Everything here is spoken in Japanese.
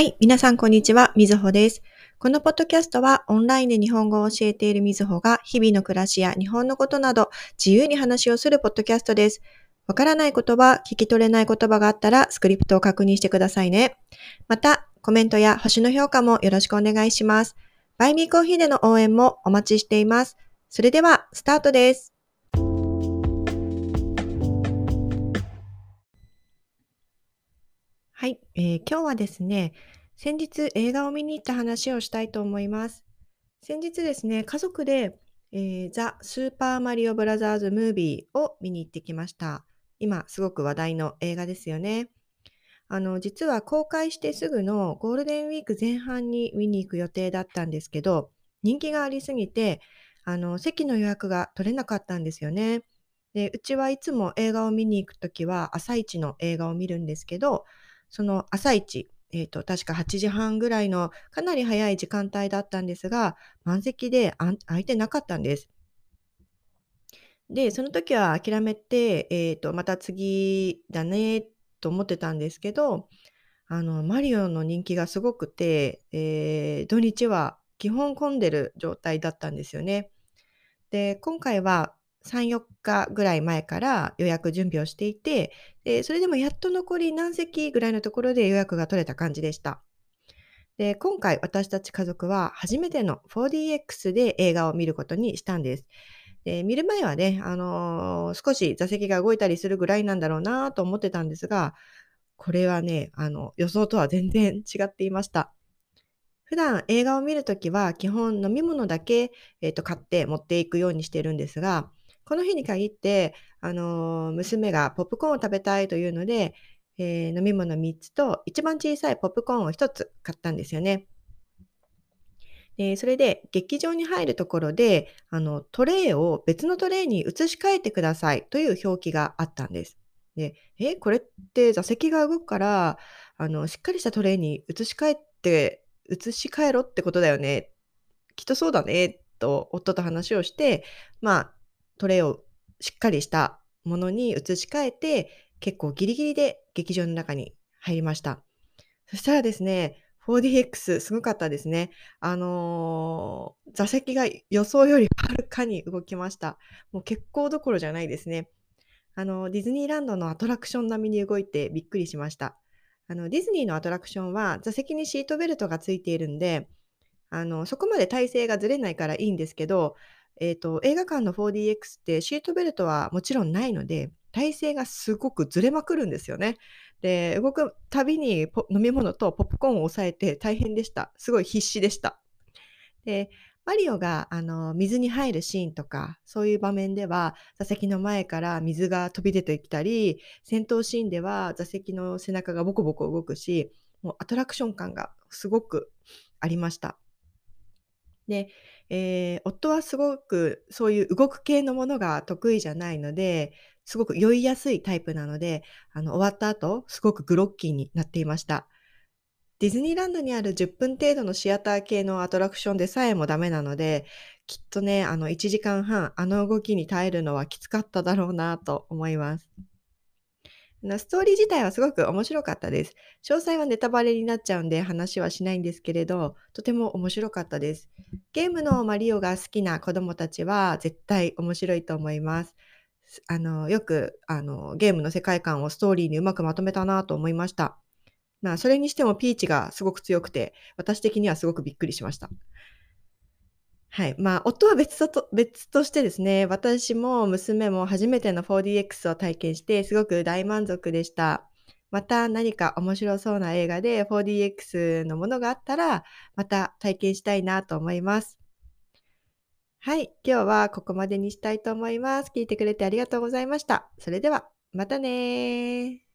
はい。皆さん、こんにちは。みずほです。このポッドキャストは、オンラインで日本語を教えているみずほが、日々の暮らしや日本のことなど、自由に話をするポッドキャストです。わからない言葉、聞き取れない言葉があったら、スクリプトを確認してくださいね。また、コメントや星の評価もよろしくお願いします。バイミーコーヒーでの応援もお待ちしています。それでは、スタートです。はい、えー、今日はですね、先日映画を見に行った話をしたいと思います。先日ですね、家族で、えー、ザ・スーパーマリオブラザーズ・ムービーを見に行ってきました。今すごく話題の映画ですよね。あの、実は公開してすぐのゴールデンウィーク前半に見に行く予定だったんですけど、人気がありすぎて、あの、席の予約が取れなかったんですよね。で、うちはいつも映画を見に行くときは朝一の映画を見るんですけど、その朝一、えっ、ー、と、確か8時半ぐらいのかなり早い時間帯だったんですが、満席で空いてなかったんです。で、その時は諦めて、えっ、ー、と、また次だねと思ってたんですけど、あの、マリオの人気がすごくて、えー、土日は基本混んでる状態だったんですよね。で、今回は3、4日ぐらい前から予約準備をしていて、でそれでもやっと残り何席ぐらいのところで予約が取れた感じでした。で今回私たち家族は初めての 4DX で映画を見ることにしたんです。で見る前はね、あのー、少し座席が動いたりするぐらいなんだろうなと思ってたんですが、これはね、あの予想とは全然違っていました。普段映画を見るときは基本飲み物だけ、えーと買って持っていくようにしてるんですが、この日に限って、あの、娘がポップコーンを食べたいというので、えー、飲み物3つと一番小さいポップコーンを1つ買ったんですよね。でそれで劇場に入るところであのトレイを別のトレイに移し替えてくださいという表記があったんです。でえこれって座席が動くからあのしっかりしたトレイに移し替えて移し替えろってことだよねきっとそうだねと夫と話をしてまあトレイをしっかりしたものに移し替えて、結構ギリギリで劇場の中に入りました。そしたらですね、4DX すごかったですね。あのー、座席が予想よりはるかに動きました。もう結構どころじゃないですね。あの、ディズニーランドのアトラクション並みに動いてびっくりしました。あの、ディズニーのアトラクションは座席にシートベルトがついているんで、あの、そこまで体勢がずれないからいいんですけど、えっ、ー、と、映画館の 4DX ってシートベルトはもちろんないので、体勢がすごくずれまくるんですよね。で、動くたびに飲み物とポップコーンを抑えて大変でした。すごい必死でした。で、マリオがあの水に入るシーンとか、そういう場面では座席の前から水が飛び出てきたり、戦闘シーンでは座席の背中がボコボコ動くし、もうアトラクション感がすごくありました。で、えー、夫はすごくそういう動く系のものが得意じゃないので、すごく酔いやすいタイプなので、あの終わった後、すごくグロッキーになっていました。ディズニーランドにある10分程度のシアター系のアトラクションでさえもダメなので、きっとね、あの1時間半、あの動きに耐えるのはきつかっただろうなと思います。ストーリー自体はすごく面白かったです。詳細はネタバレになっちゃうんで話はしないんですけれど、とても面白かったです。ゲームのマリオが好きな子供たちは絶対面白いと思います。あの、よくあのゲームの世界観をストーリーにうまくまとめたなと思いました。まあ、それにしてもピーチがすごく強くて、私的にはすごくびっくりしました。はい。まあ、夫は別と別としてですね、私も娘も初めての 4DX を体験して、すごく大満足でした。また何か面白そうな映画で 4DX のものがあったら、また体験したいなと思います。はい。今日はここまでにしたいと思います。聞いてくれてありがとうございました。それでは、またね